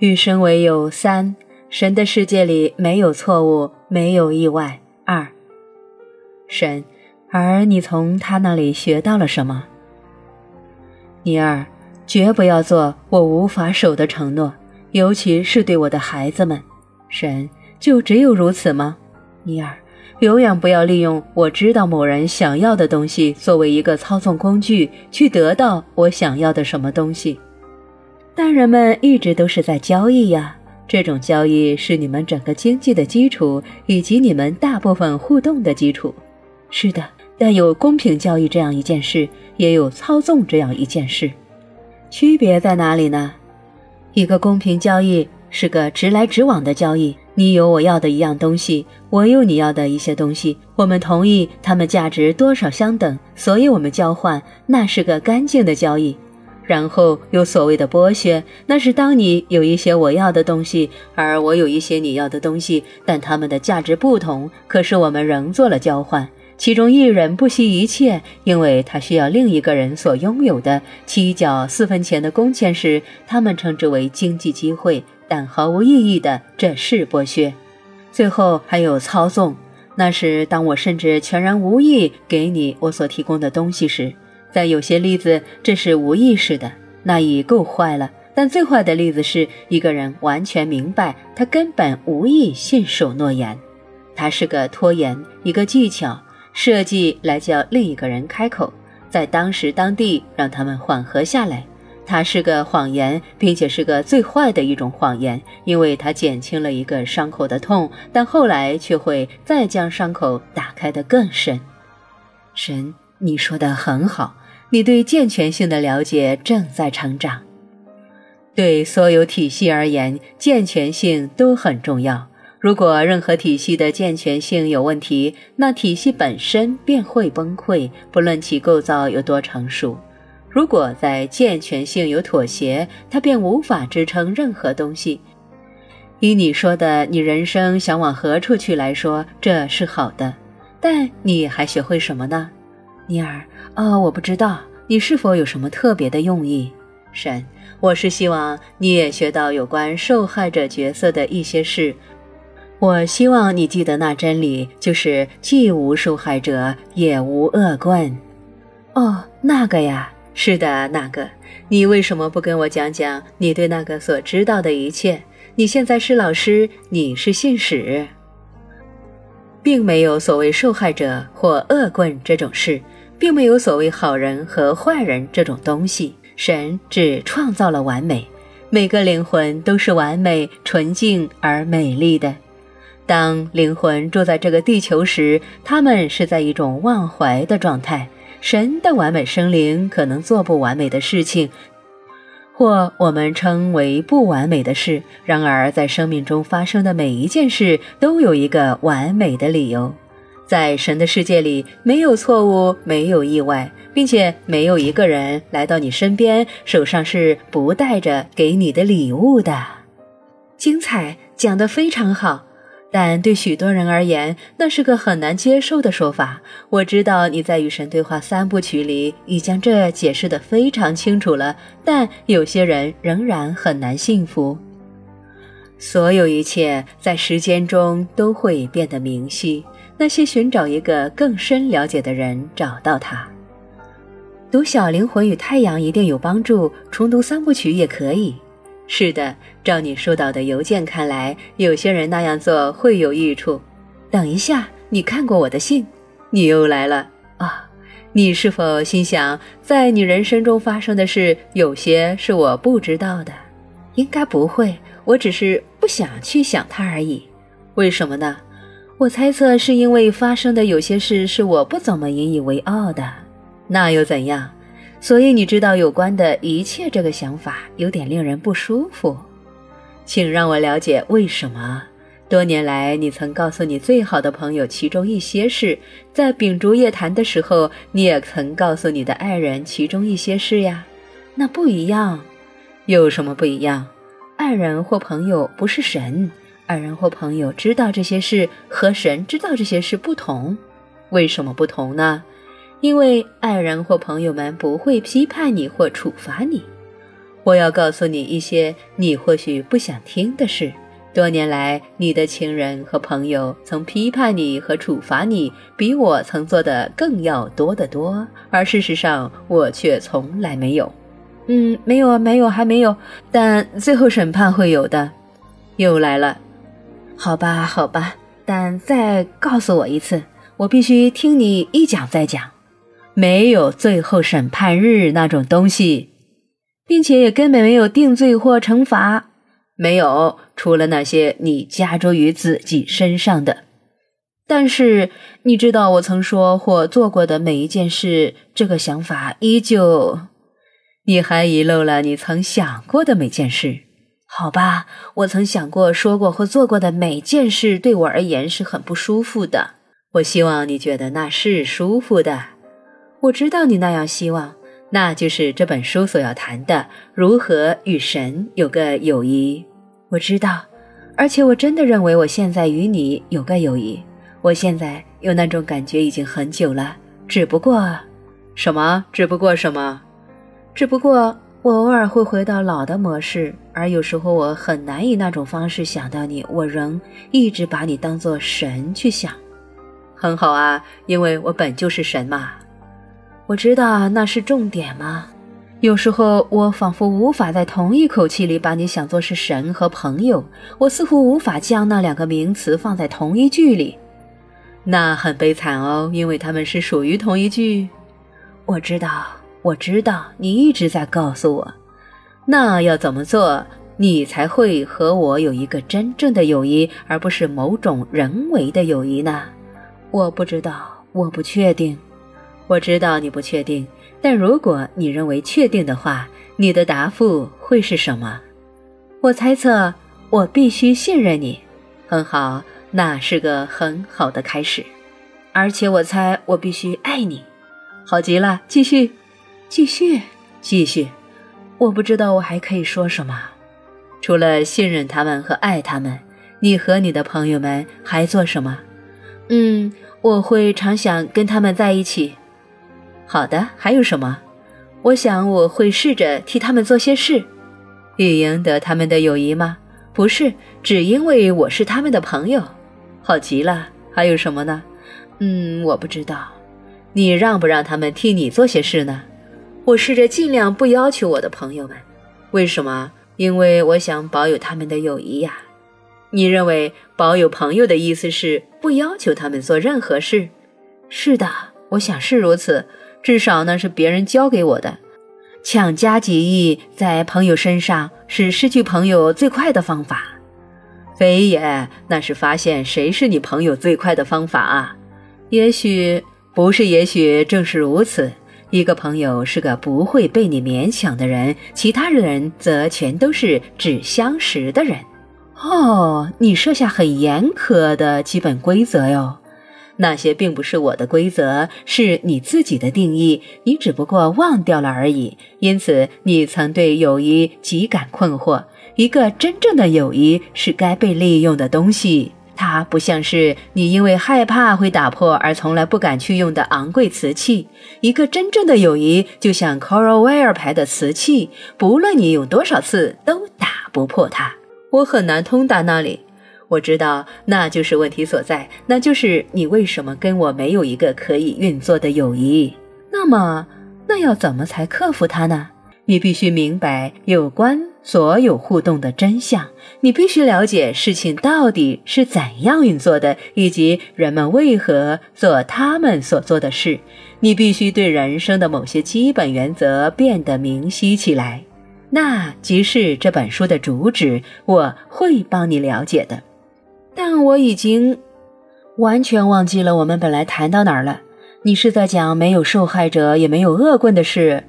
与神为友三，神的世界里没有错误，没有意外。二，神，而你从他那里学到了什么？尼尔，绝不要做我无法守的承诺，尤其是对我的孩子们。神，就只有如此吗？尼尔，永远不要利用我知道某人想要的东西作为一个操纵工具，去得到我想要的什么东西。但人们一直都是在交易呀，这种交易是你们整个经济的基础，以及你们大部分互动的基础。是的，但有公平交易这样一件事，也有操纵这样一件事，区别在哪里呢？一个公平交易是个直来直往的交易，你有我要的一样东西，我有你要的一些东西，我们同意它们价值多少相等，所以我们交换，那是个干净的交易。然后有所谓的剥削，那是当你有一些我要的东西，而我有一些你要的东西，但它们的价值不同，可是我们仍做了交换。其中一人不惜一切，因为他需要另一个人所拥有的七角四分钱的工钱时，他们称之为经济机会，但毫无意义的，这是剥削。最后还有操纵，那是当我甚至全然无意给你我所提供的东西时。在有些例子，这是无意识的，那已够坏了。但最坏的例子是一个人完全明白，他根本无意信守诺言，他是个拖延，一个技巧设计来叫另一个人开口，在当时当地让他们缓和下来。他是个谎言，并且是个最坏的一种谎言，因为他减轻了一个伤口的痛，但后来却会再将伤口打开得更深。神，你说的很好。你对健全性的了解正在成长。对所有体系而言，健全性都很重要。如果任何体系的健全性有问题，那体系本身便会崩溃，不论其构造有多成熟。如果在健全性有妥协，它便无法支撑任何东西。以你说的你人生想往何处去来说，这是好的。但你还学会什么呢，尼尔？啊，我不知道你是否有什么特别的用意，神。我是希望你也学到有关受害者角色的一些事。我希望你记得那真理，就是既无受害者，也无恶棍。哦，那个呀，是的，那个。你为什么不跟我讲讲你对那个所知道的一切？你现在是老师，你是信使，并没有所谓受害者或恶棍这种事。并没有所谓好人和坏人这种东西，神只创造了完美，每个灵魂都是完美、纯净而美丽的。当灵魂住在这个地球时，他们是在一种忘怀的状态。神的完美生灵可能做不完美的事情，或我们称为不完美的事。然而，在生命中发生的每一件事都有一个完美的理由。在神的世界里，没有错误，没有意外，并且没有一个人来到你身边，手上是不带着给你的礼物的。精彩，讲得非常好，但对许多人而言，那是个很难接受的说法。我知道你在与神对话三部曲里已将这解释得非常清楚了，但有些人仍然很难信服。所有一切在时间中都会变得明晰。那些寻找一个更深了解的人，找到他。读《小灵魂与太阳》一定有帮助，重读三部曲也可以。是的，照你收到的邮件看来，有些人那样做会有益处。等一下，你看过我的信？你又来了啊！你是否心想，在你人生中发生的事，有些是我不知道的？应该不会，我只是不想去想它而已。为什么呢？我猜测是因为发生的有些事是我不怎么引以为傲的，那又怎样？所以你知道有关的一切，这个想法有点令人不舒服。请让我了解为什么。多年来，你曾告诉你最好的朋友其中一些事，在秉烛夜谈的时候，你也曾告诉你的爱人其中一些事呀。那不一样，有什么不一样？爱人或朋友不是神。爱人或朋友知道这些事和神知道这些事不同，为什么不同呢？因为爱人或朋友们不会批判你或处罚你。我要告诉你一些你或许不想听的事。多年来，你的情人和朋友曾批判你和处罚你，比我曾做的更要多得多。而事实上，我却从来没有。嗯，没有啊，没有，还没有。但最后审判会有的。又来了。好吧，好吧。但再告诉我一次，我必须听你一讲再讲。没有最后审判日那种东西，并且也根本没有定罪或惩罚。没有，除了那些你加诸于自己身上的。但是你知道，我曾说或做过的每一件事，这个想法依旧。你还遗漏了你曾想过的每件事。好吧，我曾想过、说过或做过的每件事，对我而言是很不舒服的。我希望你觉得那是舒服的。我知道你那样希望，那就是这本书所要谈的：如何与神有个友谊。我知道，而且我真的认为我现在与你有个友谊。我现在有那种感觉已经很久了，只不过，什么？只不过什么？只不过我偶尔会回到老的模式，而有时候我很难以那种方式想到你。我仍一直把你当作神去想。很好啊，因为我本就是神嘛。我知道那是重点吗？有时候我仿佛无法在同一口气里把你想作是神和朋友，我似乎无法将那两个名词放在同一句里，那很悲惨哦，因为他们是属于同一句。我知道，我知道，你一直在告诉我，那要怎么做，你才会和我有一个真正的友谊，而不是某种人为的友谊呢？我不知道，我不确定。我知道你不确定。但如果你认为确定的话，你的答复会是什么？我猜测，我必须信任你。很好，那是个很好的开始。而且我猜，我必须爱你。好极了，继续，继续，继续。我不知道我还可以说什么，除了信任他们和爱他们。你和你的朋友们还做什么？嗯，我会常想跟他们在一起。好的，还有什么？我想我会试着替他们做些事，以赢得他们的友谊吗？不是，只因为我是他们的朋友。好极了，还有什么呢？嗯，我不知道。你让不让他们替你做些事呢？我试着尽量不要求我的朋友们。为什么？因为我想保有他们的友谊呀。你认为保有朋友的意思是不要求他们做任何事？是的，我想是如此。至少那是别人教给我的。强加己意在朋友身上是失去朋友最快的方法。非也，那是发现谁是你朋友最快的方法啊。也许不是，也许正是如此。一个朋友是个不会被你勉强的人，其他人则全都是只相识的人。哦，你设下很严苛的基本规则哟。那些并不是我的规则，是你自己的定义，你只不过忘掉了而已。因此，你曾对友谊极感困惑。一个真正的友谊是该被利用的东西，它不像是你因为害怕会打破而从来不敢去用的昂贵瓷器。一个真正的友谊就像 Coral Ware 牌的瓷器，不论你用多少次都打不破它。我很难通达那里。我知道，那就是问题所在，那就是你为什么跟我没有一个可以运作的友谊？那么，那要怎么才克服它呢？你必须明白有关所有互动的真相，你必须了解事情到底是怎样运作的，以及人们为何做他们所做的事。你必须对人生的某些基本原则变得明晰起来，那即是这本书的主旨。我会帮你了解的。但我已经完全忘记了我们本来谈到哪儿了。你是在讲没有受害者也没有恶棍的事。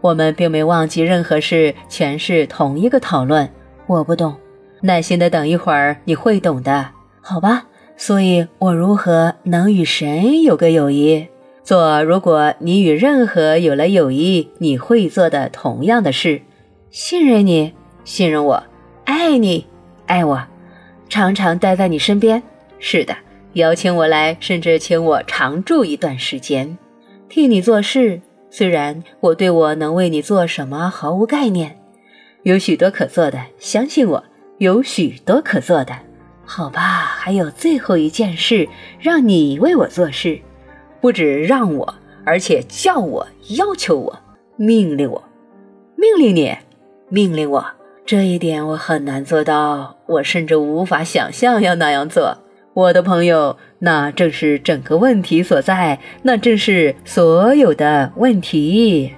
我们并没忘记任何事，全是同一个讨论。我不懂，耐心的等一会儿，你会懂的，好吧？所以，我如何能与神有个友谊？做如果你与任何有了友谊，你会做的同样的事。信任你，信任我，爱你，爱我。常常待在你身边，是的，邀请我来，甚至请我常住一段时间，替你做事。虽然我对我能为你做什么毫无概念，有许多可做的，相信我，有许多可做的。好吧，还有最后一件事，让你为我做事，不止让我，而且叫我、要求我、命令我、命令你、命令我。这一点我很难做到，我甚至无法想象要那样做。我的朋友，那正是整个问题所在，那正是所有的问题。